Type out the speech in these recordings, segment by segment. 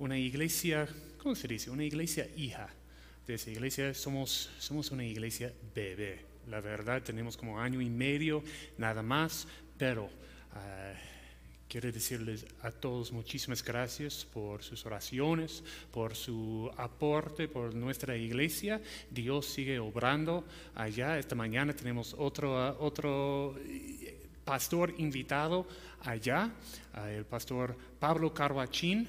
una iglesia, ¿cómo se dice? Una iglesia hija de esa iglesia. Somos, somos una iglesia bebé. La verdad, tenemos como año y medio nada más, pero ah, quiero decirles a todos muchísimas gracias por sus oraciones, por su aporte, por nuestra iglesia. Dios sigue obrando allá. Esta mañana tenemos otro, ah, otro eh, pastor invitado allá, ah, el pastor Pablo Carvachín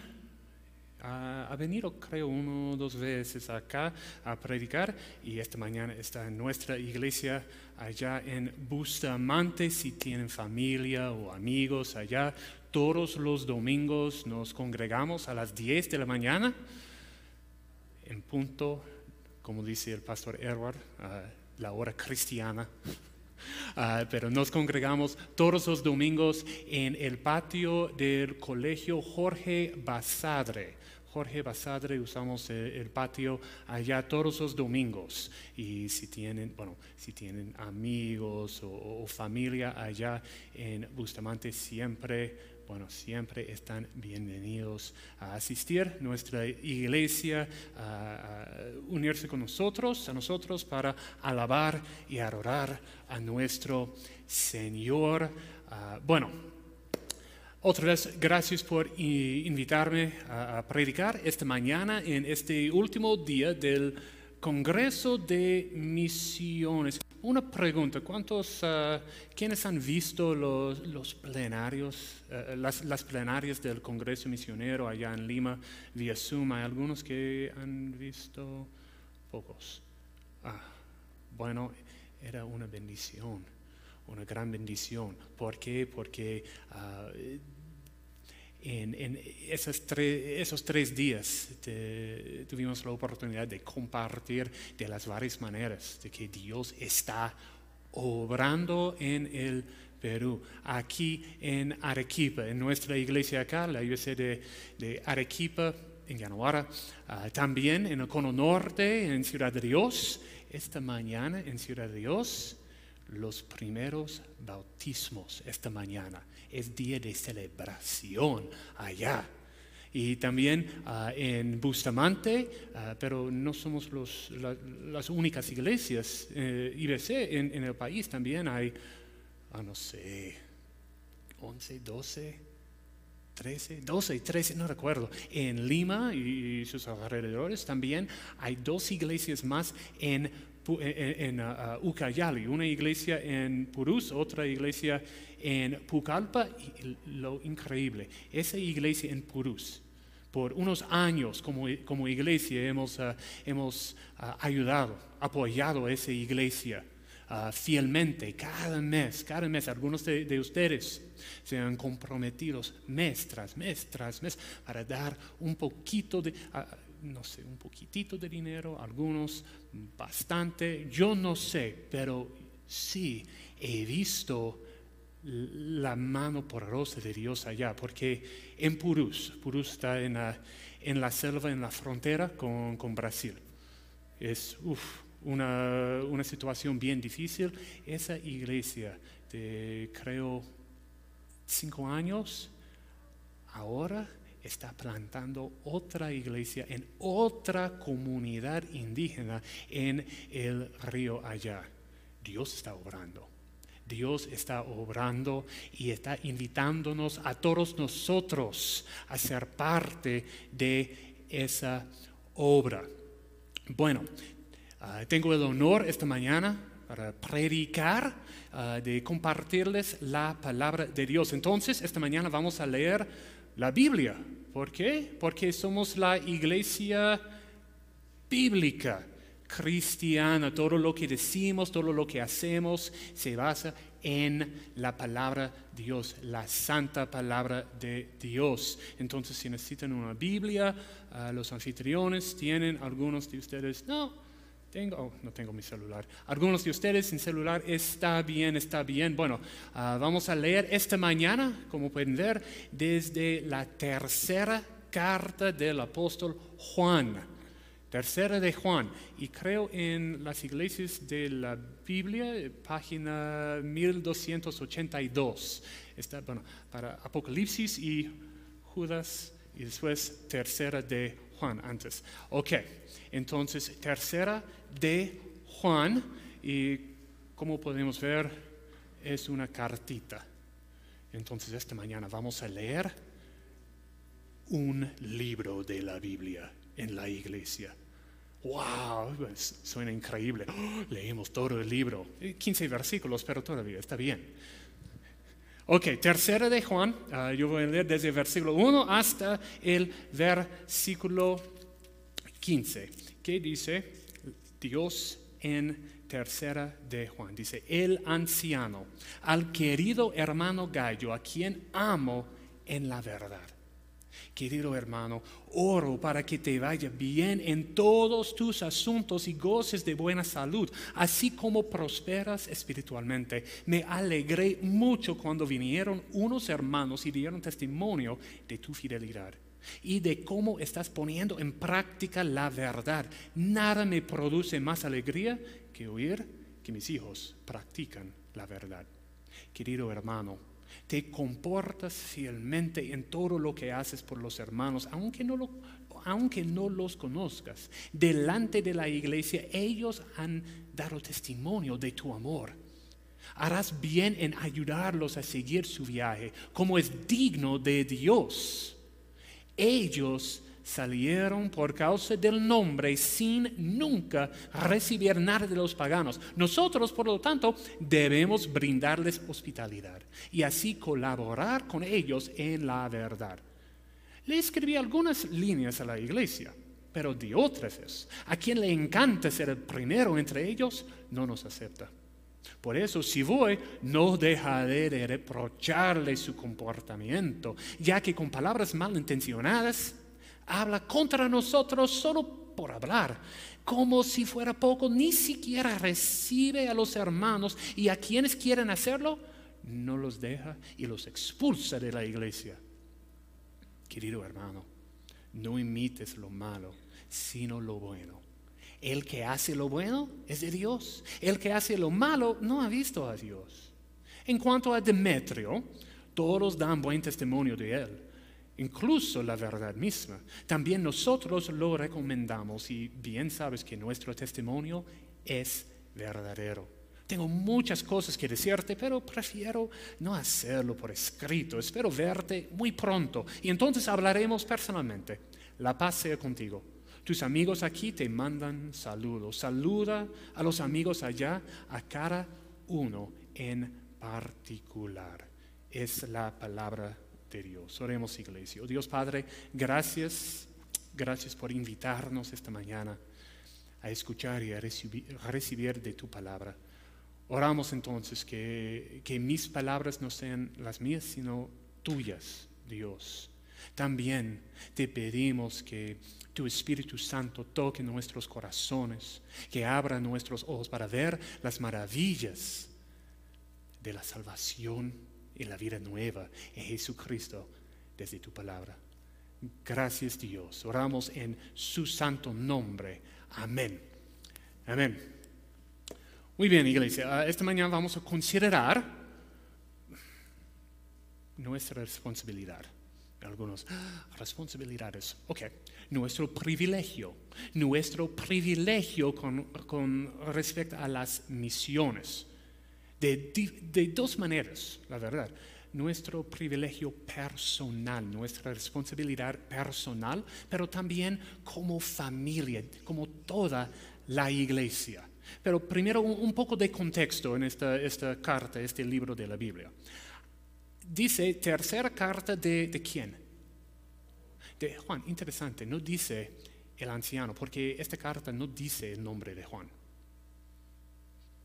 ha, venido creo uno o dos veces acá a predicar y esta mañana está en nuestra iglesia allá en Bustamante si tienen familia o amigos allá. Todos los domingos nos congregamos a las 10 de la mañana en punto, como dice el pastor Edward, la hora cristiana. Ah, pero nos congregamos todos los domingos en el patio del colegio Jorge Basadre. Jorge Basadre usamos eh, el patio allá todos los domingos y si tienen, bueno, si tienen amigos o, familia allá en Bustamante siempre bueno, siempre están bienvenidos a asistir a nuestra iglesia, a, unirse con nosotros, a nosotros para alabar y adorar a nuestro Señor. Ah, bueno, otra vez, gracias por invitarme a, predicar esta mañana en este último día del Congreso de Misiones. Una pregunta, ¿cuántos, uh, ¿quiénes han visto los, plenarios, uh, las, plenarias del Congreso Misionero allá en Lima vía Zoom? Hay algunos que han visto, pocos. Ah, bueno, era una bendición una gran bendición. ¿Por qué? Porque ah, en, esos, tres, días tuvimos la oportunidad de compartir de las varias maneras de que Dios está obrando en el Perú, aquí en Arequipa, en nuestra iglesia acá, la iglesia de, Arequipa, en Yanuara, ah, también en el Cono Norte, en Ciudad de Dios, esta mañana en Ciudad de Dios los primeros bautismos esta mañana. Es día de celebración allá. Y también ah, en Bustamante, ah, pero no somos las únicas iglesias eh, IBC en, en, el país, también hay, ah, no sé, 11, 12, 13, 12, 13, no recuerdo. En Lima y sus alrededores también hay dos iglesias más en en, uh, uh, Ucayali, una iglesia en Purús, otra iglesia en Pucallpa. Y lo increíble, esa iglesia en Purús, por unos años como, como iglesia hemos, uh, hemos ayudado, apoyado a esa iglesia. fielmente, cada mes, cada mes, algunos de, de, ustedes se han comprometido mes tras mes tras mes para dar un poquito de, no sé, un poquitito de dinero, algunos bastante, yo no sé, pero sí he visto la mano poderosa de Dios allá, porque en Purús, Purús está en la, en la selva, en la frontera con, con Brasil. Es una, una, situación bien difícil. Esa iglesia de, creo, cinco años, ahora está plantando otra iglesia en otra comunidad indígena en el río allá. Dios está obrando. Dios está obrando y está invitándonos a todos nosotros a ser parte de esa obra. Bueno, ah, tengo el honor esta mañana para predicar, ah, de compartirles la palabra de Dios. Entonces, esta mañana vamos a leer la Biblia. ¿Por qué? Porque somos la iglesia bíblica, cristiana. Todo lo que decimos, todo lo que hacemos se basa en la palabra de Dios, la santa palabra de Dios. Entonces, si necesitan una Biblia, ah, los anfitriones tienen, algunos de ustedes, no, tengo, oh, no tengo mi celular. Algunos de ustedes sin celular está bien, está bien. Bueno, ah, vamos a leer esta mañana, como pueden ver, desde la tercera carta del apóstol Juan. Tercera de Juan. Y creo en las iglesias de la Biblia, página 1282. Está, bueno, para Apocalipsis y Judas y después tercera de Juan antes. Ok, entonces tercera de Juan y como podemos ver es una cartita. Entonces esta mañana vamos a leer un libro de la Biblia en la iglesia. ¡Wow! Suena increíble. leemos todo el libro. 15 versículos, pero todavía está bien. Ok, tercera de Juan. Ah, yo voy a leer desde el versículo 1 hasta el versículo 15. ¿Qué dice Dios en tercera de Juan? Dice, el anciano, al querido hermano Gallo, a quien amo en la verdad Querido hermano, oro para que te vaya bien en todos tus asuntos y goces de buena salud, así como prosperas espiritualmente. Me alegré mucho cuando vinieron unos hermanos y dieron testimonio de tu fidelidad y de cómo estás poniendo en práctica la verdad. Nada me produce más alegría que oír que mis hijos practican la verdad. Querido hermano, te comportas fielmente en todo lo que haces por los hermanos, aunque no, los conozcas. Delante de la iglesia ellos han dado testimonio de tu amor. Harás bien en ayudarlos a seguir su viaje, como es digno de Dios. Ellos salieron por causa del nombre sin nunca recibir nada de los paganos. Nosotros, por lo tanto, debemos brindarles hospitalidad y así colaborar con ellos en la verdad. Le escribí algunas líneas a la iglesia, pero Diótrefes, a quien le encanta ser el primero entre ellos, no nos acepta. Por eso, si voy, no dejaré de reprocharle su comportamiento, ya que con palabras malintencionadas habla contra nosotros solo por hablar, como si fuera poco, ni siquiera recibe a los hermanos y a quienes quieren hacerlo, no los deja y los expulsa de la iglesia. Querido hermano, no imites lo malo, sino lo bueno. El que hace lo bueno es de Dios. El que hace lo malo no ha visto a Dios. En cuanto a Demetrio, todos dan buen testimonio de él incluso la verdad misma. También nosotros lo recomendamos y bien sabes que nuestro testimonio es verdadero. Tengo muchas cosas que decirte, pero prefiero no hacerlo por escrito. Espero verte muy pronto y entonces hablaremos personalmente. La paz sea contigo. Tus amigos aquí te mandan saludos. Saluda a los amigos allá a cada uno en particular. Es la palabra de Dios. Oremos iglesia. Oh, Dios Padre, gracias, gracias por invitarnos esta mañana a escuchar y a recibir, de tu palabra. Oramos entonces que, que mis palabras no sean las mías, sino tuyas, Dios. También te pedimos que tu Espíritu Santo toque nuestros corazones, que abra nuestros ojos para ver las maravillas de la salvación en la vida nueva en Jesucristo desde tu palabra. Gracias Dios. Oramos en su santo nombre. Amén. Amén. Muy bien, iglesia. Ah, esta mañana vamos a considerar nuestra responsabilidad. Algunos responsabilidades. Ok. Nuestro privilegio. Nuestro privilegio con, con respecto a las misiones de, dos maneras, la verdad. Nuestro privilegio personal, nuestra responsabilidad personal, pero también como familia, como toda la iglesia. Pero primero un, poco de contexto en esta, esta, carta, este libro de la Biblia. Dice tercera carta de, de quién? De Juan. Interesante, no dice el anciano, porque esta carta no dice el nombre de Juan.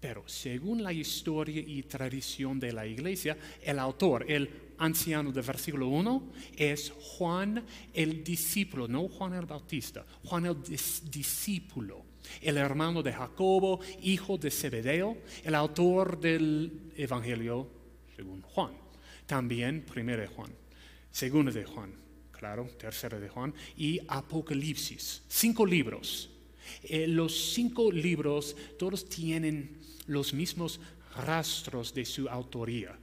Pero según la historia y tradición de la iglesia, el autor, el anciano del versículo 1, es Juan el discípulo, no Juan el Bautista, Juan el discípulo, el hermano de Jacobo, hijo de Zebedeo, el autor del Evangelio según Juan. También primero de Juan, segundo de Juan, claro, tercero de Juan, y Apocalipsis, cinco libros. Eh, los cinco libros todos tienen los mismos rastros de su autoría.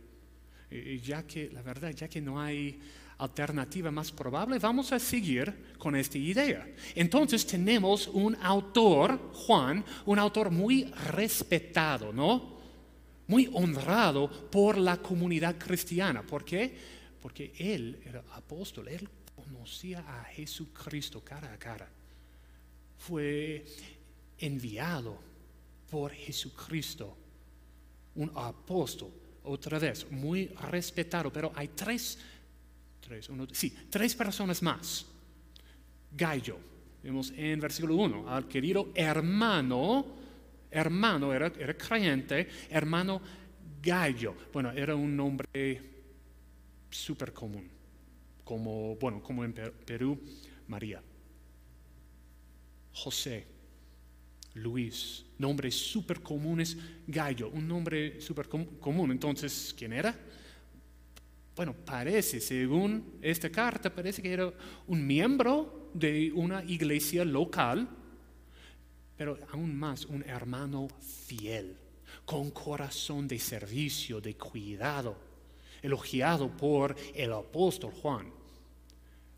Ya que, la verdad, ya que no hay alternativa más probable, vamos a seguir con esta idea. Entonces tenemos un autor, Juan, un autor muy respetado, ¿no? Muy honrado por la comunidad cristiana. ¿Por qué? Porque él era apóstol, él conocía a Jesucristo cara a cara. Fue enviado por Jesucristo, un apóstol, otra vez, muy respetado, pero hay tres, tres, uno, sí, tres personas más. Gallo, vemos en versículo 1, al querido hermano, hermano, era, era creyente, hermano Gallo. Bueno, era un nombre súper común, como, bueno, como en Perú, María. José, Luis, nombres súper comunes, Gallo, un nombre súper común. Entonces, ¿quién era? Bueno, parece, según esta carta, parece que era un miembro de una iglesia local, pero aún más un hermano fiel, con corazón de servicio, de cuidado, elogiado por el apóstol Juan.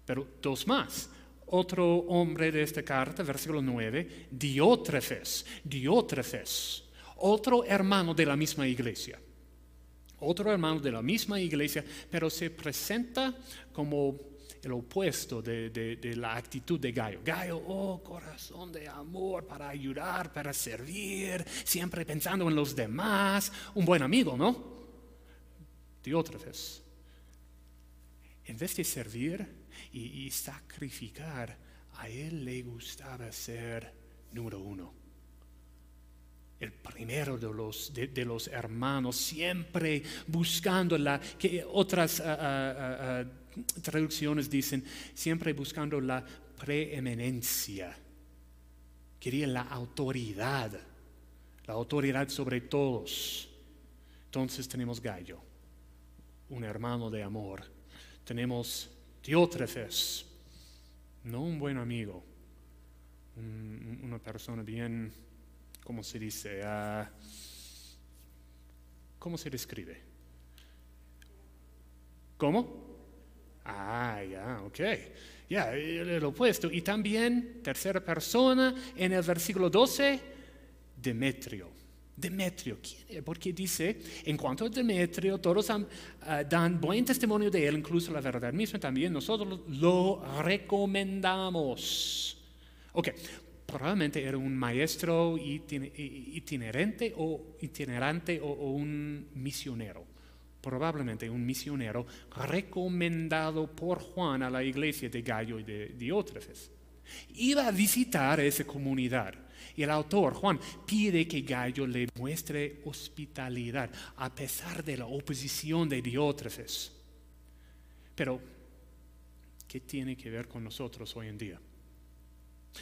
Pero dos más, otro hombre de esta carta, versículo 9, Diótrefes, Diótrefes, otro hermano de la misma iglesia. Otro hermano de la misma iglesia, pero se presenta como el opuesto de, la actitud de Gallo. Gallo, oh, corazón de amor para ayudar, para servir, siempre pensando en los demás, un buen amigo, ¿no? Diótrefes, en vez de servir, y, sacrificar, a él le gustaba ser número uno. El primero de los, de, los hermanos, siempre buscando la, que otras ah, ah, ah, traducciones dicen, siempre buscando la preeminencia. Quería la autoridad, la autoridad sobre todos. Entonces tenemos Gallo, un hermano de amor. Tenemos Diótrefes, no un buen amigo, una persona bien, ¿cómo se dice? Ah, ¿Cómo se describe? ¿Cómo? Ah, ya, ok. Ya, el, opuesto. Y también, tercera persona, en el versículo 12, Demetrio. Demetrio, ¿quién? Porque dice, en cuanto a Demetrio, todos ah, dan buen testimonio de él, incluso la verdad misma también, nosotros lo recomendamos. Ok, probablemente era un maestro itinerante o itinerante o, un misionero. Probablemente un misionero recomendado por Juan a la iglesia de Gallo y de Diótrefes. Iba a visitar esa comunidad y el autor, Juan, pide que Gallo le muestre hospitalidad a pesar de la oposición de Diótrefes. Pero, ¿qué tiene que ver con nosotros hoy en día?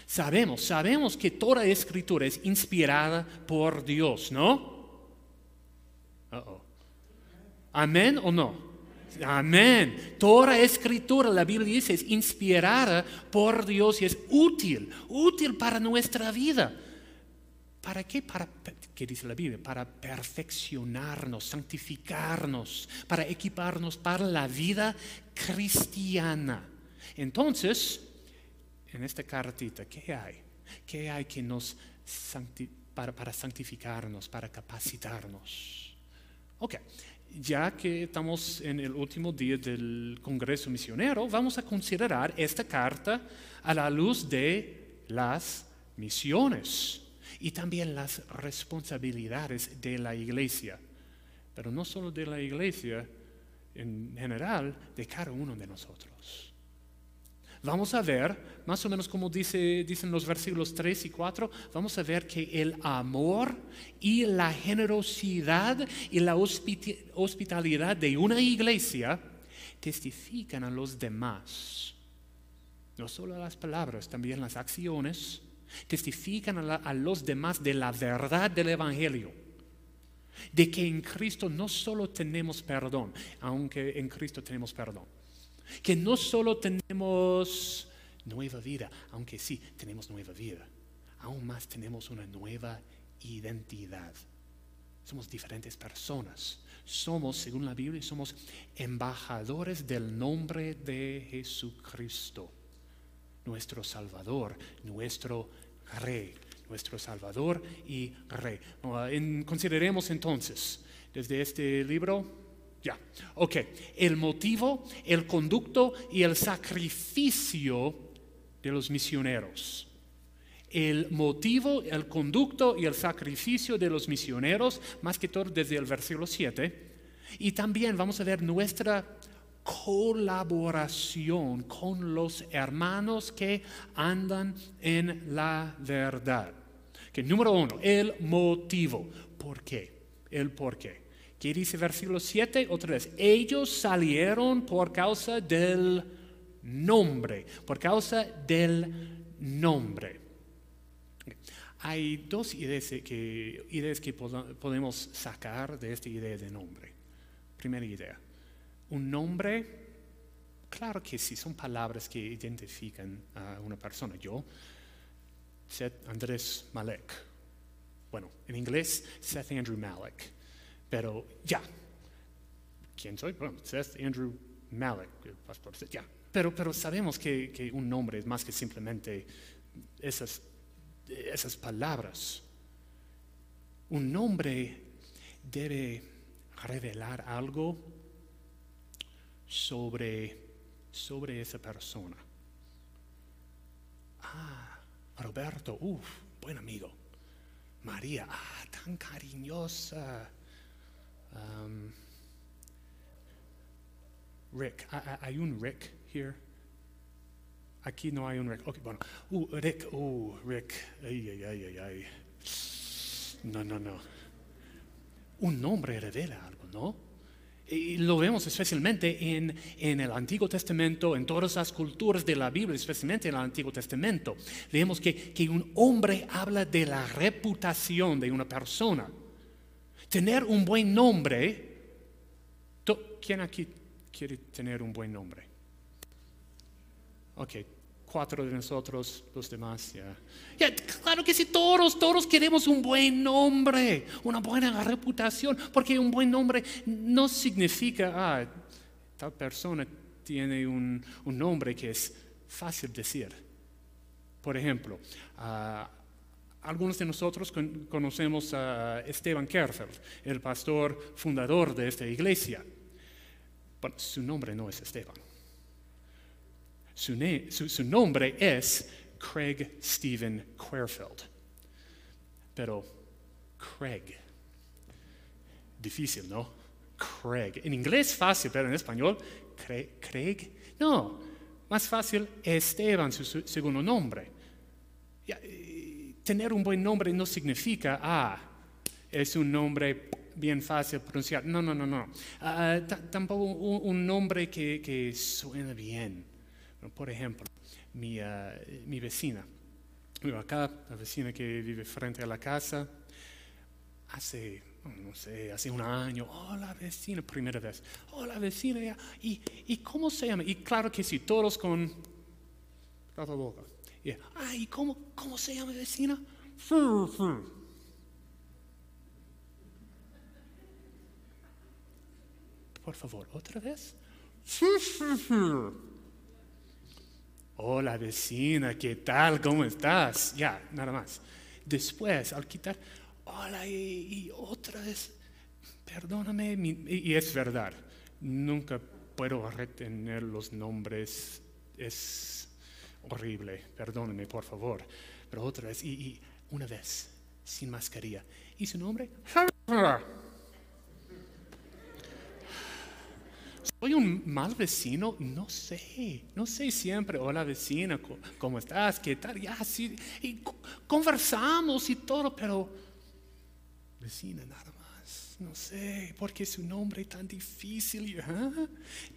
Sabemos, sabemos que toda escritura es inspirada por Dios, ¿no? ¿Amén o no? Amén. Toda escritura, la Biblia dice, es inspirada por Dios y es útil, útil para nuestra vida. ¿Para qué? Para, ¿Qué dice la Biblia? Para perfeccionarnos, santificarnos, para equiparnos para la vida cristiana. Entonces, en esta cartita, ¿qué hay? ¿Qué hay que nos para, para santificarnos, para capacitarnos? Ok, ya que estamos en el último día del Congreso Misionero, vamos a considerar esta carta a la luz de las misiones y también las responsabilidades de la iglesia. Pero no solo de la iglesia, en general, de cada uno de nosotros. Vamos a ver, más o menos como dice, dicen los versículos 3 y 4, vamos a ver que el amor y la generosidad y la hospitalidad de una iglesia testifican a los demás. No solo las palabras, también las acciones testifican a, a los demás de la verdad del Evangelio. De que en Cristo no solo tenemos perdón, aunque en Cristo tenemos perdón, que no solo tenemos nueva vida, aunque sí tenemos nueva vida, aún más tenemos una nueva identidad. Somos diferentes personas. Somos, según la Biblia, somos embajadores del nombre de Jesucristo, nuestro Salvador, nuestro Rey, nuestro Salvador y Rey. consideremos entonces, desde este libro, ya, ok, el motivo, el conducto y el sacrificio de los misioneros el motivo, el conducto y el sacrificio de los misioneros, más que todo desde el versículo 7. Y también vamos a ver nuestra colaboración con los hermanos que andan en la verdad. Que número uno, el motivo. ¿Por qué? El por qué. ¿Qué dice versículo 7? Otra vez, ellos salieron por causa del nombre, por causa del nombre. Hay dos ideas que, ideas que podemos sacar de esta idea de nombre. Primera idea, un nombre, claro que sí, son palabras que identifican a una persona. Yo, Seth Andrés Malek. Bueno, en inglés, Seth Andrew Malek. Pero ya, ¿quién soy? Bueno, Seth Andrew Malek, pastor ya. Pero, pero sabemos que, que un nombre es más que simplemente esas esas palabras. Un nombre debe revelar algo sobre, sobre esa persona. Ah, Roberto, uff, buen amigo. María, ah, tan cariñosa. Um, Rick, hay un Rick here. Aquí no hay un Rick. Ok, bueno. Uh, Rick, uh, Rick. Ay, ay, ay, ay, ay. No, no, no. Un nombre revela algo, ¿no? Y lo vemos especialmente en, en, el Antiguo Testamento, en todas las culturas de la Biblia, especialmente en el Antiguo Testamento. Vemos que, que un hombre habla de la reputación de una persona. Tener un buen nombre. ¿Quién aquí quiere tener un buen nombre? Ok, cuatro de nosotros, los demás, ya. claro que sí, todos, todos queremos un buen nombre, una buena reputación, porque un buen nombre no significa, ah, tal persona tiene un, nombre que es fácil decir. Por ejemplo, ah, algunos de nosotros conocemos a Esteban Kerfeld, el pastor fundador de esta iglesia. Bueno, su nombre no es Esteban. Su, nombre es Craig Stephen Querfeld. Pero Craig, difícil, ¿no? Craig. En inglés fácil, pero en español, Craig. No, más fácil Esteban, su, segundo nombre. Tener un buen nombre no significa, ah, es un nombre bien fácil de pronunciar. No, no, no, no. Ah, tampoco un, nombre que, que suena bien. Por ejemplo, mi, eh, mi vecina, acá, la vecina que vive frente a la casa, hace, no sé, hace un año, hola vecina, primera vez, hola vecina, ¿y, ¿y cómo se llama? Y claro que sí, todos con la boca. Y, Ay, ¿cómo, ¿cómo se llama vecina? Por favor, otra vez. Hola vecina, ¿qué tal? ¿Cómo estás? Ya, nada más. Después, al quitar, hola y, otra vez, perdóname, y, es verdad, nunca puedo retener los nombres, es horrible, perdóname por favor, pero otra vez, y, una vez, sin mascarilla. ¿Y su nombre? ¿Soy un mal vecino? No sé, no sé siempre. Hola vecina, ¿cómo estás? ¿Qué tal? Ya, sí, y conversamos y todo, pero vecina nada. No sé, porque su nombre es tan difícil.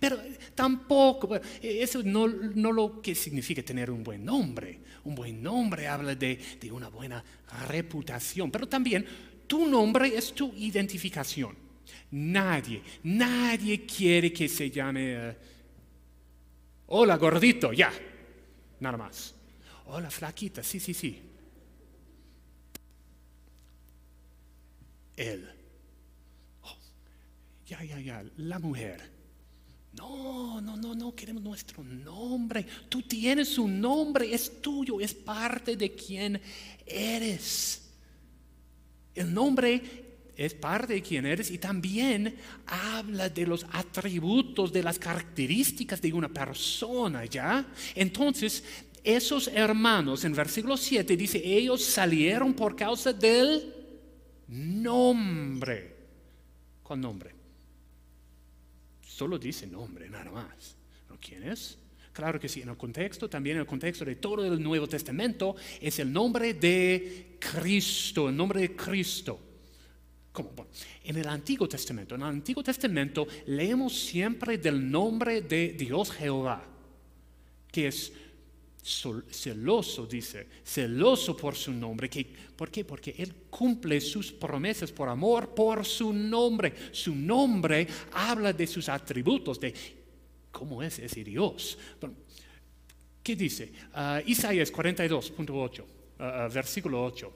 Pero tampoco, eso no, no lo que significa tener un buen nombre. Un buen nombre habla de, de una buena reputación, pero también tu nombre es tu identificación. Nadie, nadie quiere que se llame, eh, hola gordito, ya, nada más. Hola flaquita, sí, sí, sí. Él, ya, ya, ya, la mujer. No, no, no, no, queremos nuestro nombre. Tú tienes un nombre, es tuyo, es parte de quien eres. El nombre es parte de quien eres y también habla de los atributos, de las características de una persona, ¿ya? Entonces, esos hermanos, en versículo 7 dice, ellos salieron por causa del nombre. ¿Cuál nombre? Solo dice nombre, nada más. ¿Quién es? Claro que sí, en el contexto, también en el contexto de todo el Nuevo Testamento, es el nombre de Cristo, el nombre de Cristo. ¿Cómo? en el Antiguo Testamento, en el Antiguo Testamento leemos siempre del nombre de Dios Jehová, que es celoso, dice, celoso por su nombre. ¿Por qué? Porque Él cumple sus promesas por amor, por su nombre. Su nombre habla de sus atributos, de cómo es ese Dios. ¿Qué dice? Uh, Isaías 42.8, ah, ah, versículo 8.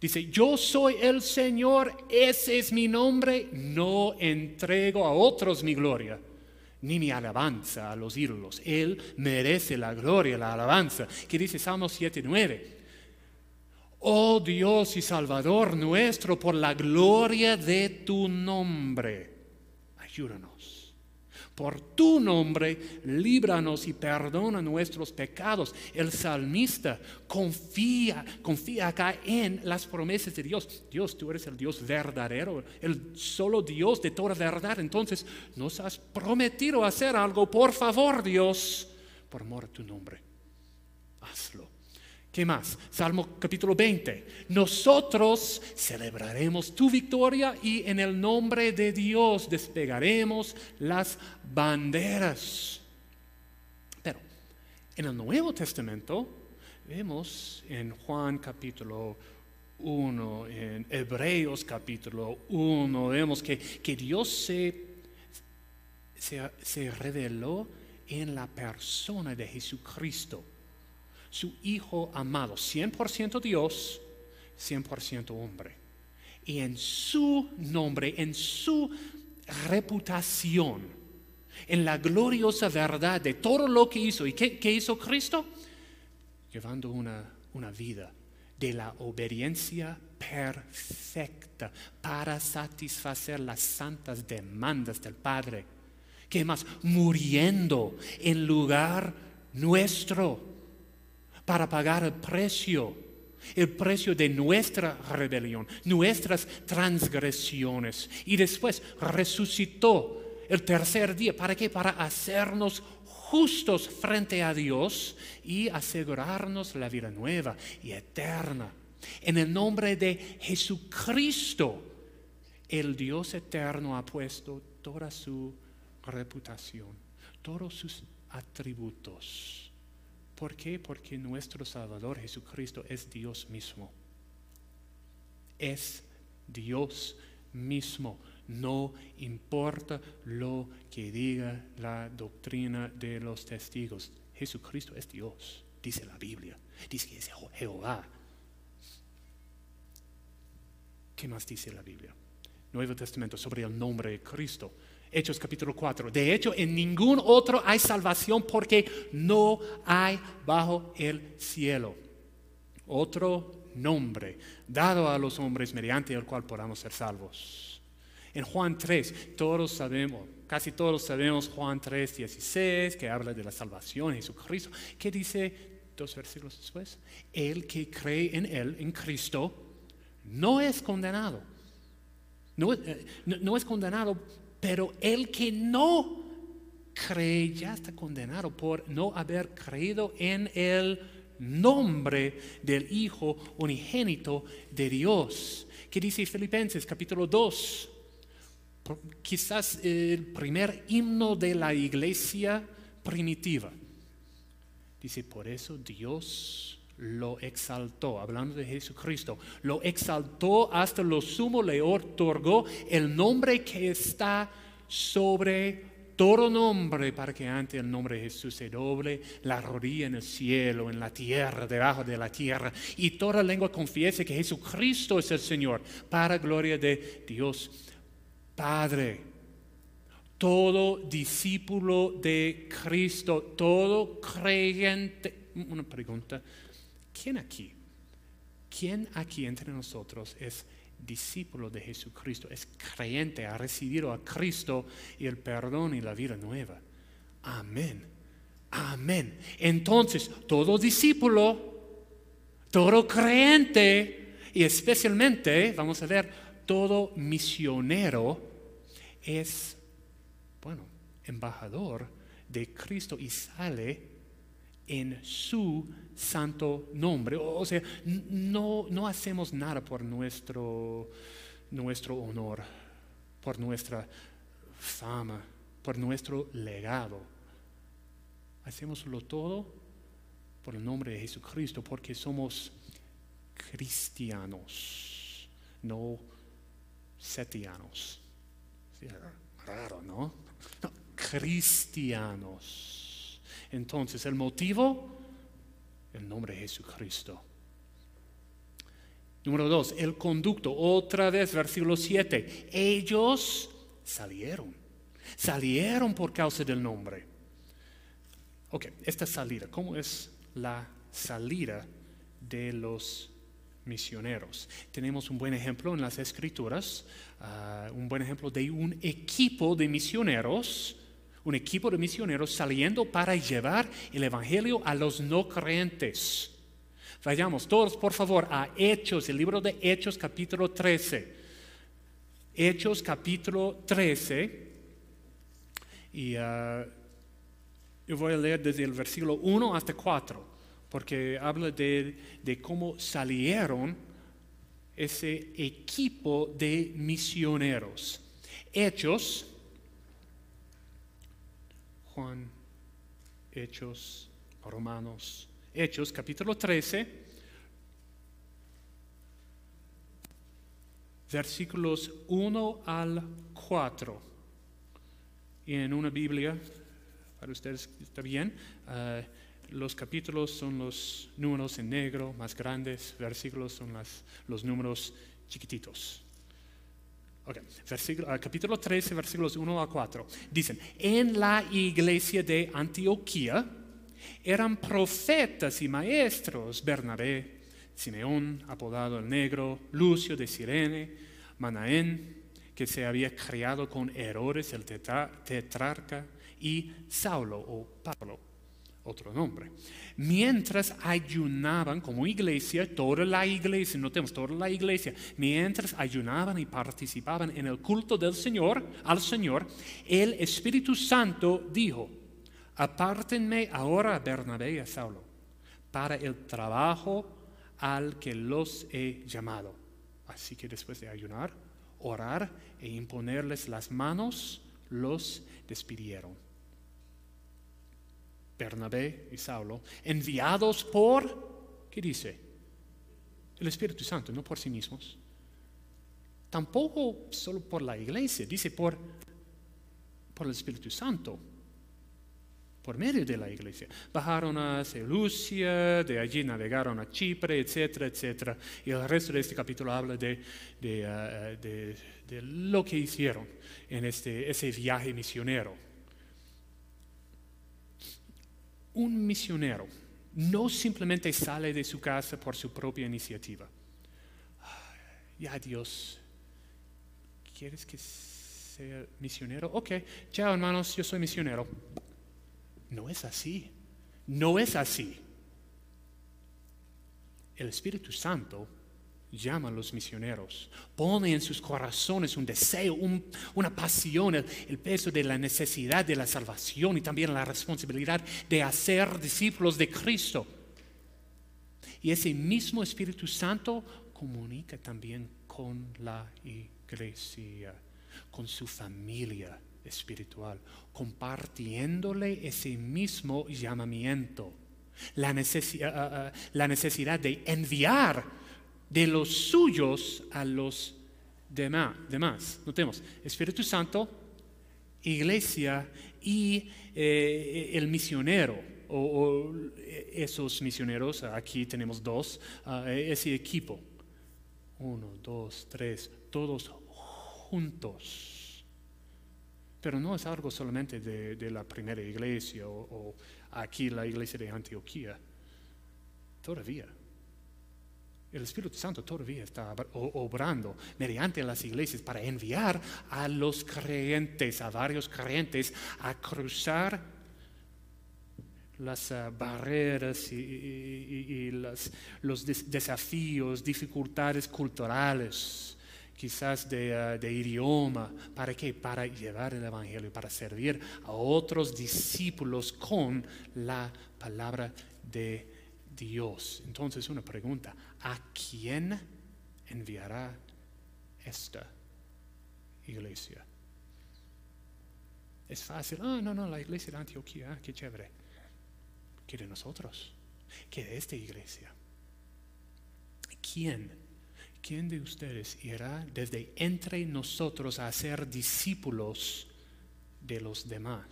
Dice, yo soy el Señor, ese es mi nombre, no entrego a otros mi gloria, ni mi alabanza a los ídolos. Él merece la gloria, la alabanza. Que dice Salmo 7.9. Oh Dios y Salvador nuestro, por la gloria de tu nombre, ayúdanos por tu nombre, líbranos y perdona nuestros pecados. El salmista confía, confía acá en las promesas de Dios. Dios, tú eres el Dios verdadero, el solo Dios de toda verdad. Entonces, nos has prometido hacer algo. Por favor, Dios, por amor a tu nombre, hazlo. ¿Qué más? Salmo capítulo 20. Nosotros celebraremos tu victoria y en el nombre de Dios despegaremos las banderas. Pero en el Nuevo Testamento vemos en Juan capítulo 1, en Hebreos capítulo 1, vemos que, que Dios se, se, se reveló en la persona de Jesucristo su Hijo amado, 100% Dios, 100% hombre. Y en su nombre, en su reputación, en la gloriosa verdad de todo lo que hizo. ¿Y qué, hizo Cristo? Llevando una, una vida de la obediencia perfecta para satisfacer las santas demandas del Padre. ¿Qué más? Muriendo en lugar nuestro para pagar el precio, el precio de nuestra rebelión, nuestras transgresiones. Y después resucitó el tercer día. ¿Para qué? Para hacernos justos frente a Dios y asegurarnos la vida nueva y eterna. En el nombre de Jesucristo, el Dios eterno ha puesto toda su reputación, todos sus atributos ¿Por qué? Porque nuestro Salvador Jesucristo es Dios mismo. Es Dios mismo. No importa lo que diga la doctrina de los testigos. Jesucristo es Dios, dice la Biblia. Dice que es Jehová. ¿Qué más dice la Biblia? Nuevo Testamento sobre el nombre de Cristo. Hechos capítulo 4. De hecho, en ningún otro hay salvación porque no hay bajo el cielo otro nombre dado a los hombres mediante el cual podamos ser salvos. En Juan 3, todos sabemos, casi todos sabemos Juan 3, 16, que habla de la salvación en Jesucristo. ¿Qué dice dos versículos después? El que cree en Él, en Cristo, no es condenado. No, eh, no es condenado pero el que no cree ya está condenado por no haber creído en el nombre del Hijo unigénito de Dios. ¿Qué dice Filipenses capítulo 2? Quizás el primer himno de la iglesia primitiva. Dice, por eso Dios lo exaltó, hablando de Jesucristo, lo exaltó hasta lo sumo, le otorgó el nombre que está sobre todo nombre para que ante el nombre de Jesús se doble la rodilla en el cielo, en la tierra, debajo de la tierra, y toda lengua confiese que Jesucristo es el Señor, para gloria de Dios Padre. todo discípulo de Cristo, todo creyente. Una pregunta, ¿quién aquí? ¿Quién aquí entre nosotros es discípulo de Jesucristo, es creyente, ha recibido a Cristo y el perdón y la vida nueva? Amén. Amén. Entonces, todo discípulo, todo creyente y especialmente, vamos a ver, todo misionero es, bueno, embajador de Cristo y sale en su santo nombre. O sea, no, no hacemos nada por nuestro, nuestro honor, por nuestra fama, por nuestro legado. Hacemoslo todo por el nombre de Jesucristo, porque somos cristianos, no setianos. raro, ¿no? No, cristianos. Entonces, el motivo, el nombre de Jesucristo. Número dos, el conducto. Otra vez, versículo 7. Ellos salieron. Salieron por causa del nombre. Ok, esta salida, ¿cómo es la salida de los misioneros? Tenemos un buen ejemplo en las escrituras, ah, un buen ejemplo de un equipo de misioneros un equipo de misioneros saliendo para llevar el Evangelio a los no creyentes. Vayamos todos, por favor, a Hechos, el libro de Hechos capítulo 13. Hechos capítulo 13. Y uh, yo voy a leer desde el versículo 1 hasta 4, porque habla de, de cómo salieron ese equipo de misioneros. Hechos Juan, Hechos, Romanos, Hechos capítulo 13, versículos 1 al 4. Y en una Biblia, para ustedes está bien, eh, los capítulos son los números en negro más grandes, versículos son los números chiquititos. Okay. Ah, capítulo 13, versículos 1 a 4. Dicen, en la iglesia de Antioquía eran profetas y maestros Bernabé, Simeón, apodado el negro, Lucio de Sirene, Manaén, que se había criado con errores el tetrarca, y Saulo o Pablo otro nombre. Mientras ayunaban como iglesia, toda la iglesia, notemos, toda la iglesia, mientras ayunaban y participaban en el culto del Señor, al Señor, el Espíritu Santo dijo, apártenme ahora a Bernabé y a Saulo para el trabajo al que los he llamado. Así que después de ayunar, orar e imponerles las manos, los despidieron. Bernabé y Saulo, enviados por, ¿qué dice? El Espíritu Santo, no por sí mismos. Tampoco solo por la iglesia, dice por, por el Espíritu Santo, por medio de la iglesia. Bajaron a Seleucia, de allí navegaron a Chipre, etcétera, etcétera. Y el resto de este capítulo habla de, de, de, de lo que hicieron en este, ese viaje misionero un misionero no simplemente sale de su casa por su propia iniciativa. Ya Dios, ¿quieres que sea misionero? Ok, chao hermanos, yo soy misionero. No es así. No es así. El Espíritu Santo llama a los misioneros, pone en sus corazones un deseo, una pasión, el, peso de la necesidad de la salvación y también la responsabilidad de hacer discípulos de Cristo. Y ese mismo Espíritu Santo comunica también con la iglesia, con su familia espiritual, compartiéndole ese mismo llamamiento, la, necesidad, la necesidad de enviar de los suyos a los demás. Notemos, Espíritu Santo, iglesia y eh, el misionero, o, esos misioneros, aquí tenemos dos, ah, ese equipo. Uno, dos, tres, todos juntos. Pero no es algo solamente de, la primera iglesia o, aquí la iglesia de Antioquía. Todavía. El Espíritu Santo todavía está obrando mediante las iglesias para enviar a los creyentes, a varios creyentes, a cruzar las eh, barreras y, los desafíos, dificultades culturales, quizás de, uh, idioma. ¿Para qué? Para llevar el Evangelio, para servir a otros discípulos con la palabra de Dios. Entonces una pregunta, ¿a quién enviará esta iglesia? Es fácil, ah, no, no, la iglesia de Antioquía, qué chévere. ¿Qué de nosotros? ¿Qué de esta iglesia? ¿Quién ¿quién de ustedes irá desde entre nosotros a ser discípulos de los demás?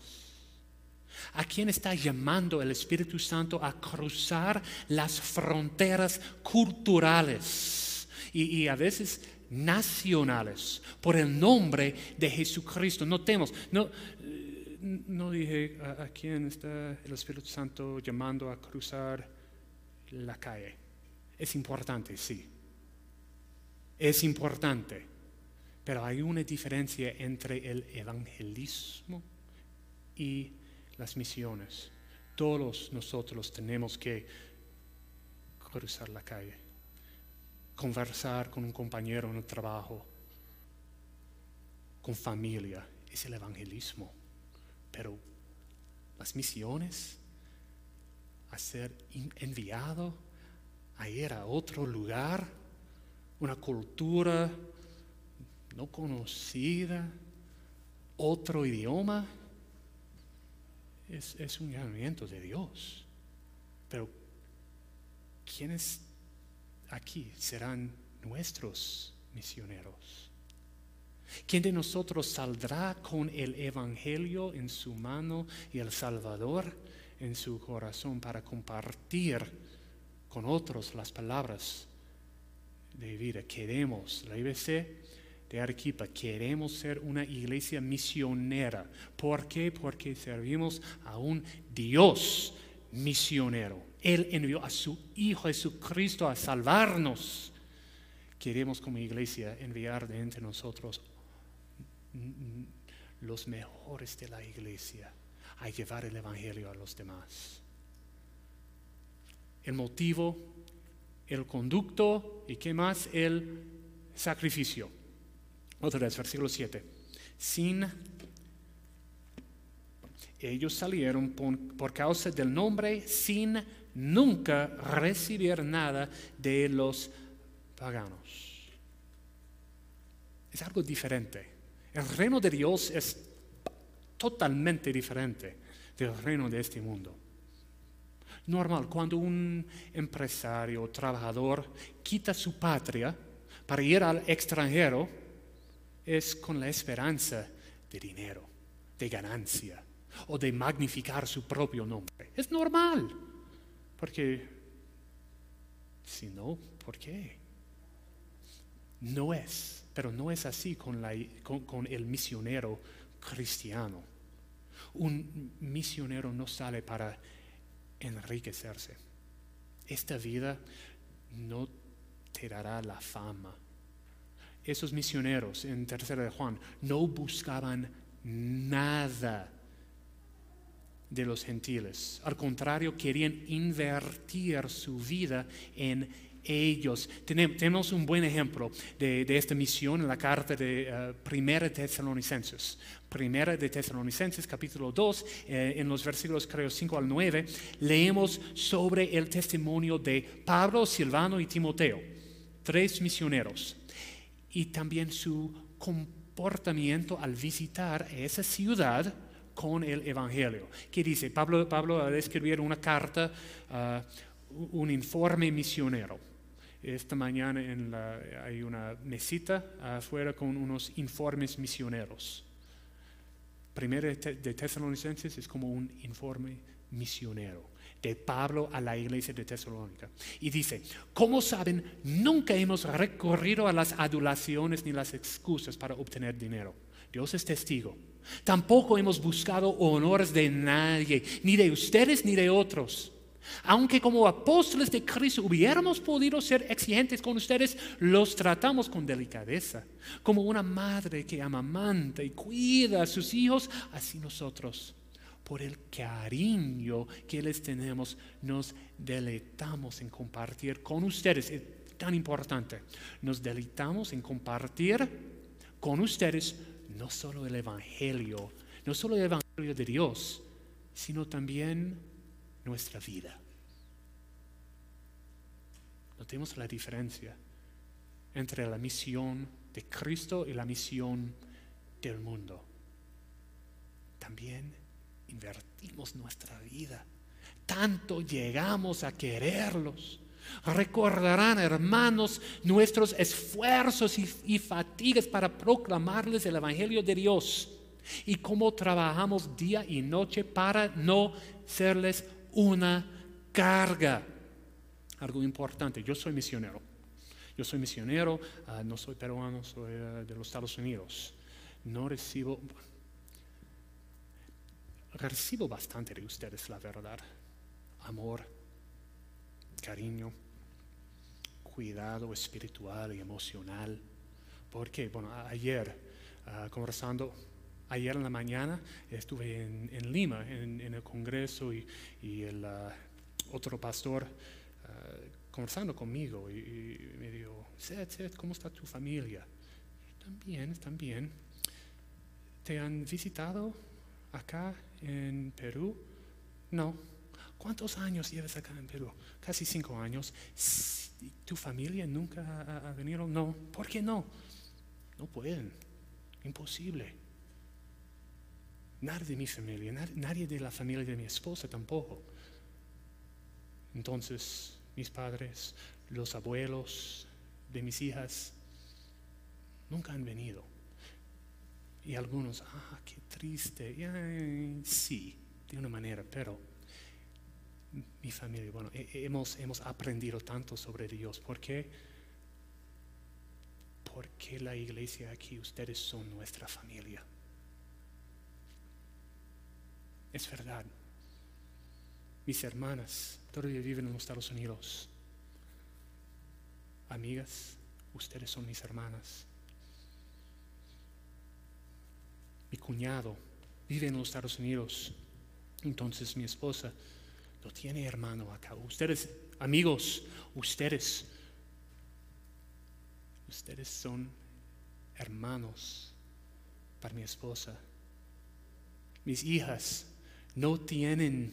¿A quién está llamando el Espíritu Santo a cruzar las fronteras culturales y, a veces nacionales por el nombre de Jesucristo? Notemos, no, no dije a quién está el Espíritu Santo llamando a cruzar la calle. Es importante, sí es importante, pero hay una diferencia entre el evangelismo y las misiones. Todos nosotros tenemos que cruzar la calle, conversar con un compañero en el trabajo, con familia. Es el evangelismo. Pero las misiones, a ser enviado a ir a otro lugar, una cultura no conocida, otro idioma, es, un llamamiento de Dios. Pero ¿quiénes aquí serán nuestros misioneros? ¿Quién de nosotros saldrá con el Evangelio en su mano y el Salvador en su corazón para compartir con otros las palabras de vida. Queremos, IBC de Arequipa, queremos ser una iglesia misionera. ¿Por qué? Porque servimos a un Dios misionero. Él envió a su Hijo Jesucristo a salvarnos. Queremos como iglesia enviar de entre nosotros los mejores de la iglesia a llevar el Evangelio a los demás. El motivo el conducto y qué más, el sacrificio. Otra vez, versículo 7. Sin ellos salieron por, causa del nombre sin nunca recibir nada de los paganos. Es algo diferente. El reino de Dios es totalmente diferente del reino de este mundo normal. Cuando un empresario o trabajador quita su patria para ir al extranjero, es con la esperanza de dinero, de ganancia o de magnificar su propio nombre. Es normal, porque si no, ¿por qué? No es, pero no es así con, con el misionero cristiano. Un misionero no sale para enriquecerse. Esta vida no te dará la fama. Esos misioneros en Tercera de Juan no buscaban nada de los gentiles. Al contrario, querían invertir su vida en ellos. Tenemos un buen ejemplo de, esta misión en la carta de uh, Primera de Tesalonicenses. Primera de Tesalonicenses, capítulo 2, eh, en los versículos creo 5 al 9, leemos sobre el testimonio de Pablo, Silvano y Timoteo, tres misioneros, y también su comportamiento al visitar esa ciudad con el Evangelio. ¿Qué dice? Pablo, Pablo al escribir una carta, uh, un informe misionero esta mañana hay una mesita afuera con unos informes misioneros. Primero de Tesalonicenses es como un informe misionero de Pablo a la iglesia de Tesalónica. Y dice, como saben, nunca hemos recorrido a las adulaciones ni las excusas para obtener dinero. Dios es testigo. Tampoco hemos buscado honores de nadie, ni de ustedes ni de otros. Aunque como apóstoles de Cristo hubiéramos podido ser exigentes con ustedes, los tratamos con delicadeza, como una madre que amamanta y cuida a sus hijos, así nosotros, por el cariño que les tenemos, nos deleitamos en compartir con ustedes. Es tan importante, nos deleitamos en compartir con ustedes no solo el Evangelio, no solo el Evangelio de Dios, sino también nuestra vida. Notemos la diferencia entre la misión de Cristo y la misión del mundo. También invertimos nuestra vida. Tanto llegamos a quererlos. Recordarán, hermanos, nuestros esfuerzos y, fatigas para proclamarles el Evangelio de Dios y cómo trabajamos día y noche para no serles una carga. Algo importante, yo soy misionero. Yo soy misionero, ah, no soy peruano, soy ah, de los Estados Unidos. No recibo, recibo bastante de ustedes, la verdad. Amor, cariño, cuidado espiritual y emocional. Porque, bueno, ayer, ah, conversando, ayer en la mañana estuve en, Lima, en, el Congreso, y, el ah, otro pastor ah, conversando conmigo y, me dijo, Seth, Seth, ¿cómo está tu familia? También, bien. ¿Te han visitado acá en Perú? No. ¿Cuántos años llevas acá en Perú? Casi cinco años. ¿Tu familia nunca ha, venido? No. ¿Por qué no? No pueden. Imposible. Nadie de mi familia, nadie de la familia de mi esposa tampoco. Entonces, mis padres, los abuelos de mis hijas, nunca han venido. Y algunos, ah, qué triste. sí, de una manera, pero mi familia, bueno, hemos, hemos aprendido tanto sobre Dios. ¿Por qué? Porque la iglesia aquí, ustedes son nuestra familia. Es verdad. Mis hermanas todavía viven en los Estados Unidos. Amigas, ustedes son mis hermanas. Mi cuñado vive en los Estados Unidos. Entonces mi esposa no tiene hermano acá. Ustedes, amigos, ustedes, ustedes son hermanos para mi esposa. Mis hijas no tienen,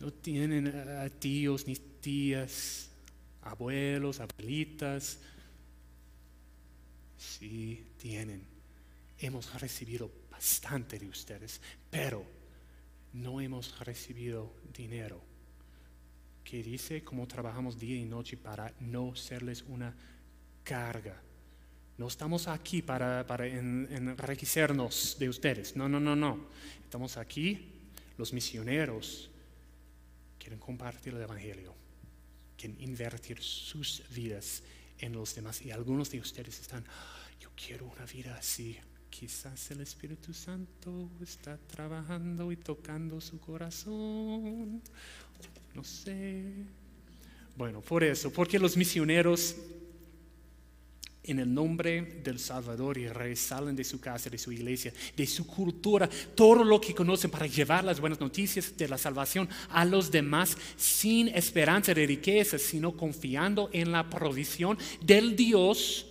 no tienen uh, tíos ni tías, abuelos, abuelitas. Sí, tienen. Hemos recibido bastante de ustedes, pero no hemos recibido dinero. Que dice cómo trabajamos día y noche para no serles una carga. No estamos aquí para, para enriquecernos de ustedes. No, no, no, no. Estamos aquí, los misioneros quieren compartir el Evangelio, quieren invertir sus vidas en los demás. Y algunos de ustedes están, yo quiero una vida así. Quizás el Espíritu Santo está trabajando y tocando su corazón. No sé. Bueno, por eso, porque los misioneros en el nombre del Salvador y salen de su casa, de su iglesia, de su cultura, todo lo que conocen para llevar las buenas noticias de la salvación a los demás sin esperanza de riqueza, sino confiando en la provisión del Dios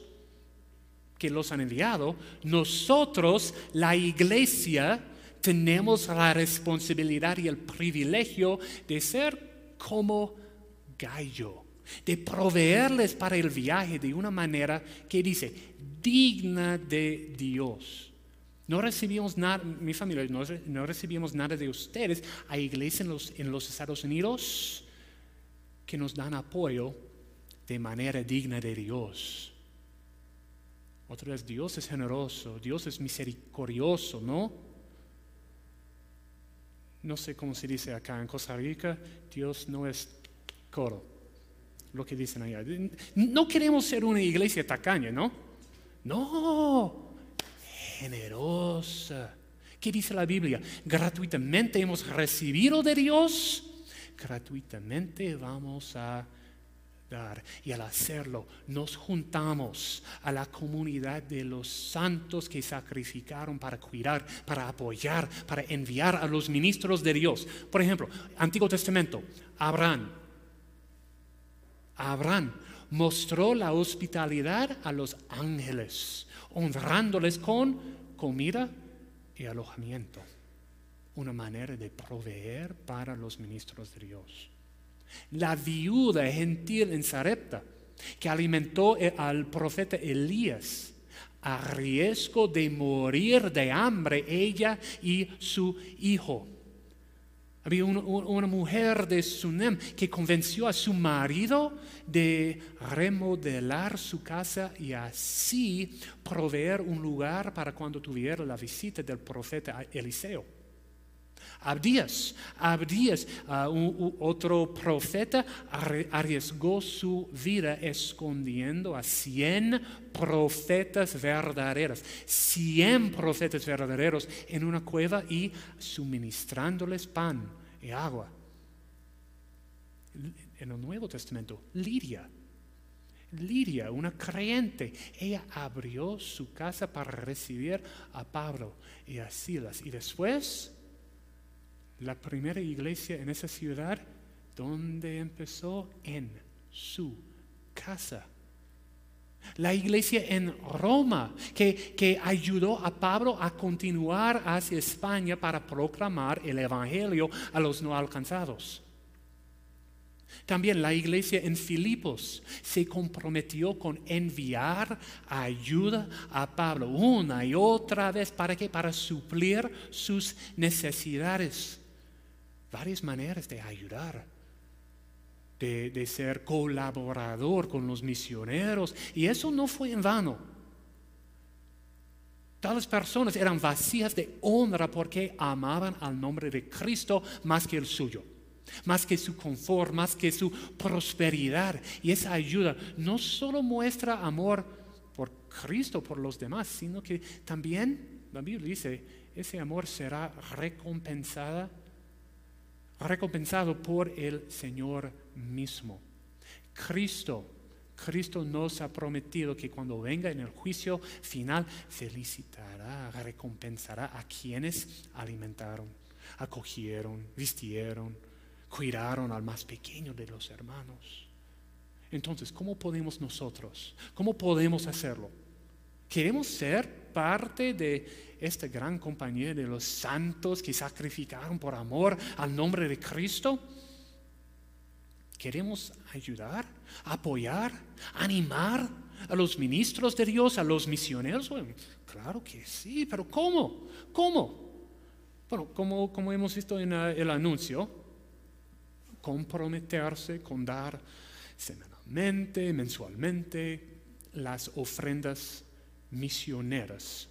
que los han enviado, nosotros, la iglesia, tenemos la responsabilidad y el privilegio de ser como gallo, de proveerles para el viaje de una manera que dice, digna de Dios. No recibimos nada, mi familia, no, recibimos nada de ustedes. Hay iglesias en los, en los Estados Unidos que nos dan apoyo de manera digna de Dios. Otra vez, Dios es generoso, Dios es misericordioso, ¿no? No sé cómo se dice acá en Costa Rica, Dios no es coro, lo que dicen allá. No queremos ser una iglesia tacaña, ¿no? No, generosa, ¿Qué dice la Biblia? Gratuitamente hemos recibido de Dios, gratuitamente vamos a Y al hacerlo, nos juntamos a la comunidad de los santos que sacrificaron para cuidar, para apoyar, para enviar a los ministros de Dios. Por ejemplo, Antiguo Testamento, Abraham. Abraham mostró la hospitalidad a los ángeles, honrándoles con comida y alojamiento. Una manera de proveer para los ministros de Dios. La viuda gentil en Sarepta, que alimentó al profeta Elías, a riesgo de morir de hambre ella y su hijo. Había una, mujer de Sunem que convenció a su marido de remodelar su casa y así proveer un lugar para cuando tuviera la visita del profeta Eliseo. Abdías, Abdías, uh, otro profeta, arriesgó su vida escondiendo a 100 profetas verdaderos, 100 profetas verdaderos en una cueva y suministrándoles pan y agua. En el Nuevo Testamento, Lidia, Lidia, una creyente, ella abrió su casa para recibir a Pablo y a Silas. Y después la primera iglesia en esa ciudad, donde empezó? En su casa. La iglesia en Roma, que, que, ayudó a Pablo a continuar hacia España para proclamar el Evangelio a los no alcanzados. También la iglesia en Filipos se comprometió con enviar ayuda a Pablo una y otra vez para que para suplir sus necesidades varias maneras de ayudar, de, ser colaborador con los misioneros. Y eso no fue en vano. Tales personas eran vacías de honra porque amaban al nombre de Cristo más que el suyo, más que su confort, más que su prosperidad. Y esa ayuda no solo muestra amor por Cristo, por los demás, sino que también, la Biblia dice, ese amor será recompensada recompensado por el Señor mismo. Cristo, Cristo nos ha prometido que cuando venga en el juicio final, felicitará, recompensará a quienes alimentaron, acogieron, vistieron, cuidaron al más pequeño de los hermanos. Entonces, ¿cómo podemos nosotros? ¿Cómo podemos hacerlo? ¿Queremos ser parte de esta gran compañía de los santos que sacrificaron por amor al nombre de Cristo? ¿Queremos ayudar, apoyar, animar a los ministros de Dios, a los misioneros? claro que sí, pero ¿cómo? ¿Cómo? Bueno, como, como hemos visto en el anuncio, comprometerse con dar semanalmente, mensualmente, las ofrendas misioneras.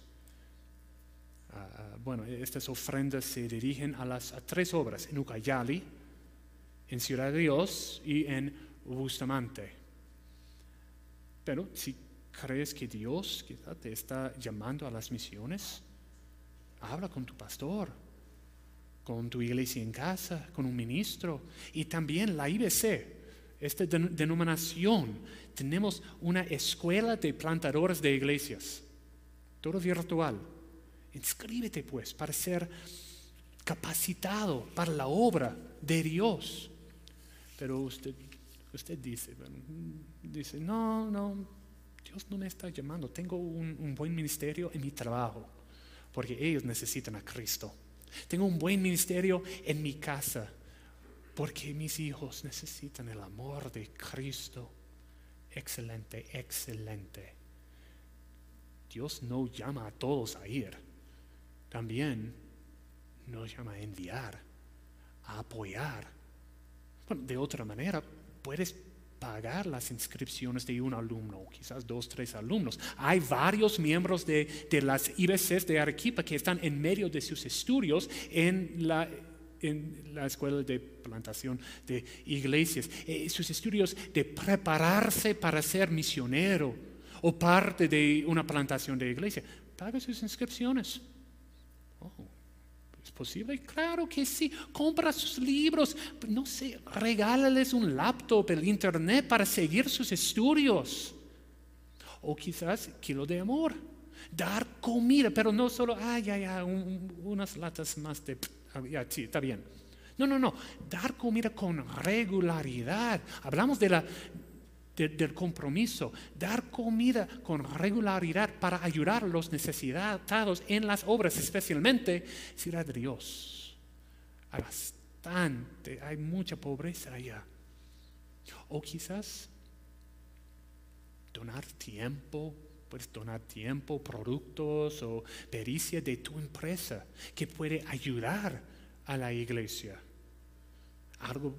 Ah, ah, bueno, estas ofrendas se dirigen a las tres obras, en Ucayali, en Ciudad de Dios y en Bustamante. Pero si crees que Dios te está llamando a las misiones, habla con tu pastor, con tu iglesia en casa, con un ministro y también la IBC esta denominación, tenemos una escuela de plantadores de iglesias, todo virtual. Inscríbete pues para ser capacitado para la obra de Dios. Pero usted, usted dice, dice, no, no, Dios no me está llamando, tengo un, un buen ministerio en mi trabajo, porque ellos necesitan a Cristo. Tengo un buen ministerio en mi casa porque mis hijos necesitan el amor de Cristo. Excelente, excelente. Dios no llama a todos a ir. También nos llama a enviar, a apoyar. Bueno, de otra manera, puedes pagar las inscripciones de un alumno, quizás dos, tres alumnos. Hay varios miembros de, las IBCs de Arequipa que están en medio de sus estudios en la en la escuela de plantación de iglesias, eh, sus estudios de prepararse para ser misionero o parte de una plantación de iglesia. Paga sus inscripciones. Oh, ¿Es posible? Claro que sí. Compra sus libros. No sé, regálales un laptop, el internet para seguir sus estudios. O quizás kilo de amor. Dar comida, pero no solo, ah, ya, ya, unas latas más de... Ya, sí, está bien. No, no, no. Dar comida con regularidad. Hablamos de la, del compromiso, dar comida con regularidad para ayudar a los necesitados en las obras, especialmente si era Dios. Hay bastante, hay mucha pobreza allá. O quizás donar tiempo, puedes donar tiempo, productos o pericia de tu empresa que puede ayudar a la iglesia. Algo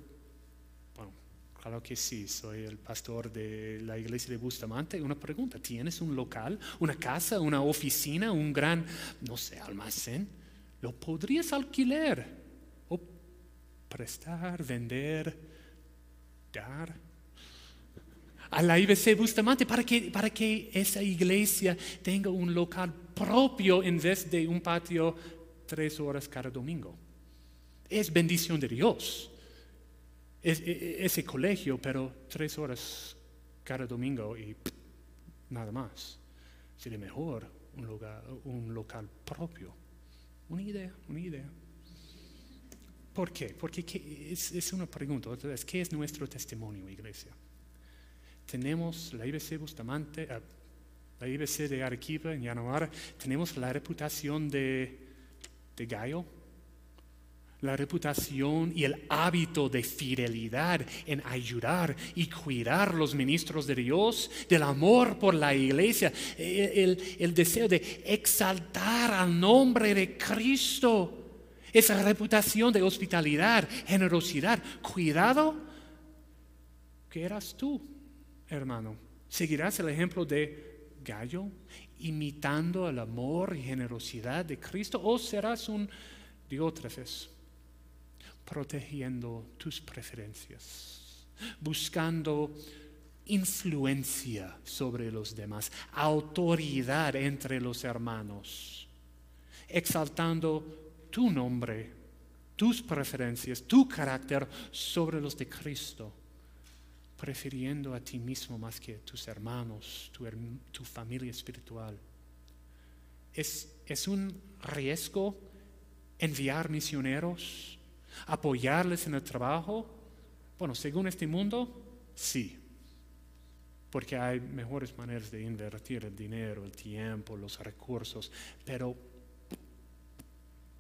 Claro que sí, soy el pastor de la iglesia de Bustamante. Una pregunta, ¿tienes un local, una casa, una oficina, un gran, no sé, almacén? ¿Lo podrías alquilar o prestar, vender, dar? A la IBC Bustamante para que, para que esa iglesia tenga un local propio en vez de un patio tres horas cada domingo. Es bendición de Dios. E, e, ese colegio, pero tres horas cada domingo y nada más. Sería mejor un, lugar, un local propio. Una idea, una idea. ¿Por qué? Porque es, es, una pregunta. Otra vez, ¿qué es nuestro testimonio, iglesia? Tenemos la IBC Bustamante, ah, la IBC de Arequipa en Yanamara, tenemos la reputación de, de Gallo, la reputación y el hábito de fidelidad en ayudar y cuidar los ministros de Dios, del amor por la iglesia, el, el deseo de exaltar al nombre de Cristo, esa reputación de hospitalidad, generosidad, cuidado, ¿qué eras tú, hermano? ¿Seguirás el ejemplo de Gallo, imitando el amor y generosidad de Cristo, o serás un diótrefes? protegiendo tus preferencias, buscando influencia sobre los demás, autoridad entre los hermanos, exaltando tu nombre, tus preferencias, tu carácter sobre los de Cristo, prefiriendo a ti mismo más que a tus hermanos, tu, familia espiritual. Es, es un riesgo enviar misioneros apoyarles en el trabajo? Bueno, según este mundo, sí. Porque hay mejores maneras de invertir el dinero, el tiempo, los recursos. Pero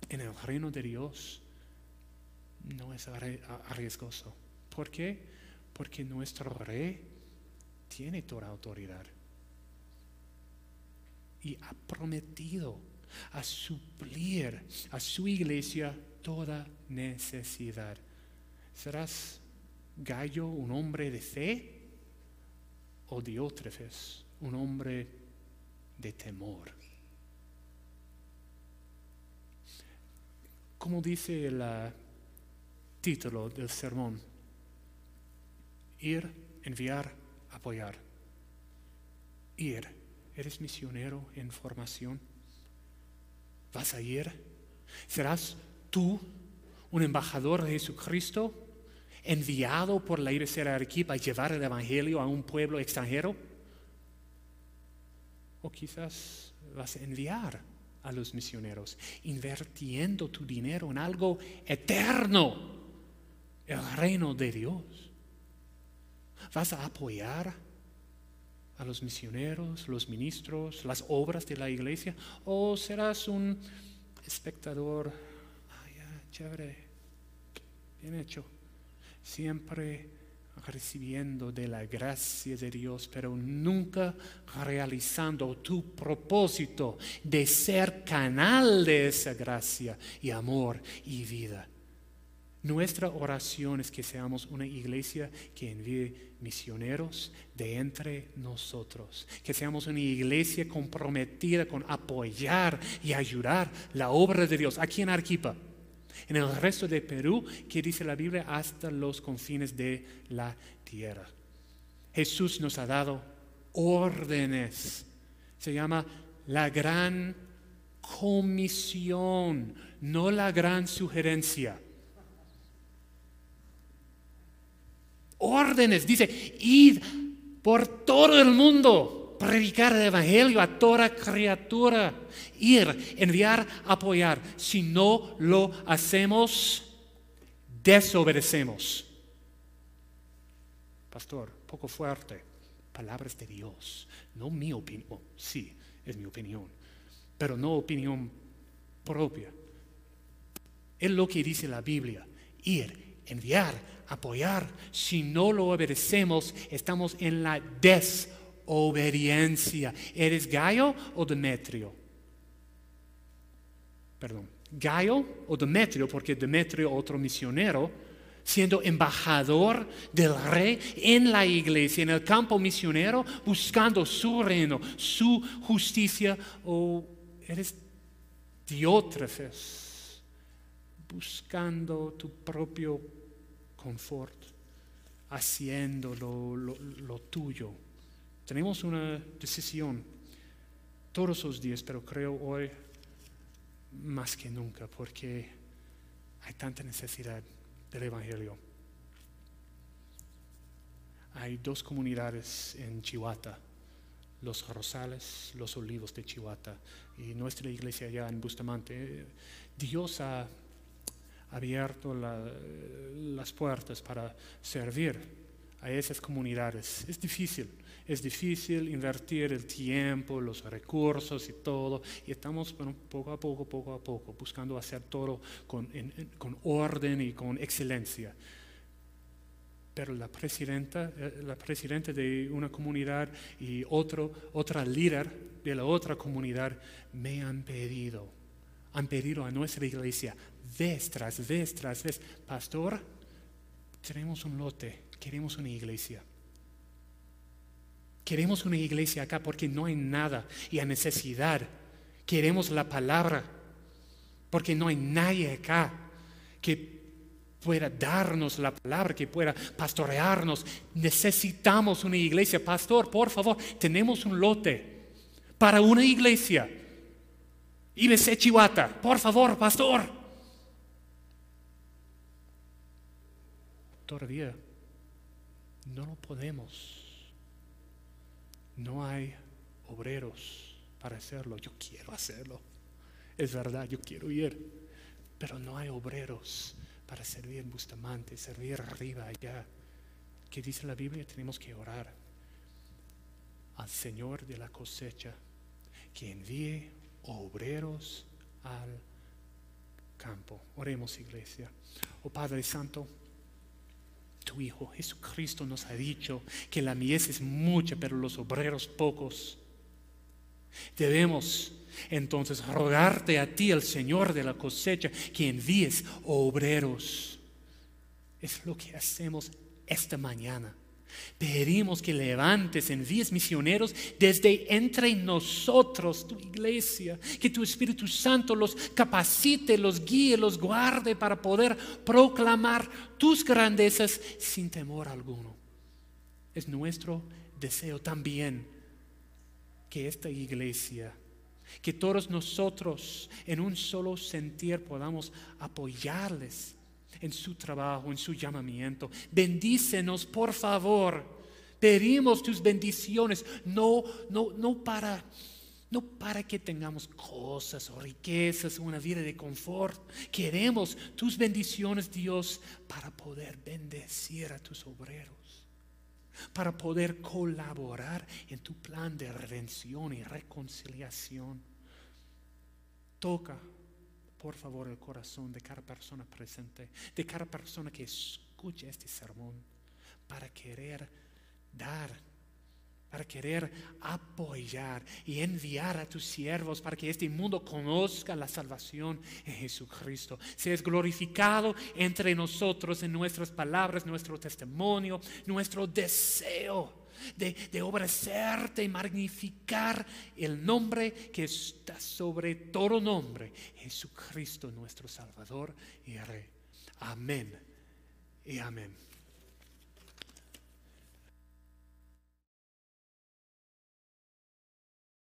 en el reino de Dios no es arriesgoso. ¿Por qué? Porque nuestro rey tiene toda autoridad. Y ha prometido a suplir a su iglesia toda necesidad. ¿Serás Gallo un hombre de fe o Diótrefes un hombre de temor? Como dice el uh, título del sermón, ir, enviar, apoyar. Ir, ¿eres misionero en formación? ¿Vas a ir? ¿Serás tú, un embajador de Jesucristo, enviado por la IBC de Arequipa a llevar el Evangelio a un pueblo extranjero? O quizás vas a enviar a los misioneros, invirtiendo tu dinero en algo eterno, el reino de Dios. ¿Vas a apoyar a los misioneros, los ministros, las obras de la iglesia? ¿O serás un espectador chévere, bien hecho. Siempre recibiendo de la gracia de Dios, pero nunca realizando tu propósito de ser canal de esa gracia y amor y vida. Nuestra oración es que seamos una iglesia que envíe misioneros de entre nosotros, que seamos una iglesia comprometida con apoyar y ayudar la obra de Dios aquí en Arquipa en el resto de Perú, que dice la Biblia, hasta los confines de la tierra. Jesús nos ha dado órdenes. Se llama la gran comisión, no la gran sugerencia. Órdenes, dice, id por todo el mundo, predicar el Evangelio a toda criatura, ir, enviar, apoyar. Si no lo hacemos, desobedecemos. Pastor, poco fuerte. Palabras de Dios, no mi opinión. sí, es mi opinión, pero no opinión propia. Es lo que dice la Biblia. Ir, enviar, apoyar. Si no lo obedecemos, estamos en la desobediencia. ¿Eres Gallo o Demetrio? Perdón, Gallo o Demetrio, porque Demetrio, otro misionero, siendo embajador del rey en la iglesia, en el campo misionero, buscando su reino, su justicia, o eres Diótrefes, buscando tu propio confort, haciendo lo, tuyo. Tenemos una decisión todos los días, pero creo hoy más que nunca, porque hay tanta necesidad del Evangelio. Hay dos comunidades en Chihuahua, los Rosales, los Olivos de Chihuahua y nuestra iglesia allá en Bustamante. Dios ha abierto las puertas para servir a esas comunidades. Es difícil, es difícil invertir el tiempo, los recursos y todo, y estamos poco a poco, poco a poco, buscando hacer todo con, con orden y con excelencia. Pero la presidenta, eh, la presidenta de una comunidad y otro, otra líder de la otra comunidad me han pedido, han pedido a nuestra iglesia, vez tras vez tras vez, pastor, tenemos un lote, queremos una iglesia. Queremos una iglesia acá porque no hay nada y a necesidad. Queremos la palabra porque no hay nadie acá que pueda darnos la palabra, que pueda pastorearnos. Necesitamos una iglesia. Pastor, por favor, tenemos un lote para una iglesia. Ibese Chihuahua, por favor, pastor. Todavía no lo podemos. No hay obreros para hacerlo. Yo quiero hacerlo. Es verdad, yo quiero ir. Pero no hay obreros para servir Bustamante, servir arriba, allá. ¿Qué dice la Biblia? Tenemos que orar al Señor de la cosecha que envíe obreros al campo. Oremos, iglesia. Oh Padre Santo tu Hijo Jesucristo nos ha dicho que la mies es mucha, pero los obreros pocos. Debemos entonces rogarte a ti, el Señor de la cosecha, que envíes obreros. Es lo que hacemos esta mañana. Pedimos que levantes, envíes misioneros desde entre nosotros, tu iglesia, que tu Espíritu Santo los capacite, los guíe, los guarde para poder proclamar tus grandezas sin temor alguno. Es nuestro deseo también que esta iglesia, que todos nosotros en un solo sentir podamos apoyarles en su trabajo, en su llamamiento. Bendícenos, por favor. Pedimos tus bendiciones, no, no, no para, no para que tengamos cosas o riquezas, una vida de confort. Queremos tus bendiciones, Dios, para poder bendecir a tus obreros, para poder colaborar en tu plan de redención y reconciliación. Toca por favor el corazón de cada persona presente, de cada persona que escuche este sermón, para querer dar, para querer apoyar y enviar a tus siervos para que este mundo conozca la salvación en Jesucristo. Seas glorificado entre nosotros en nuestras palabras, nuestro testimonio, nuestro deseo de, de obedecerte y magnificar el nombre que está sobre todo nombre, Jesucristo nuestro Salvador y Rey. Amén y amén.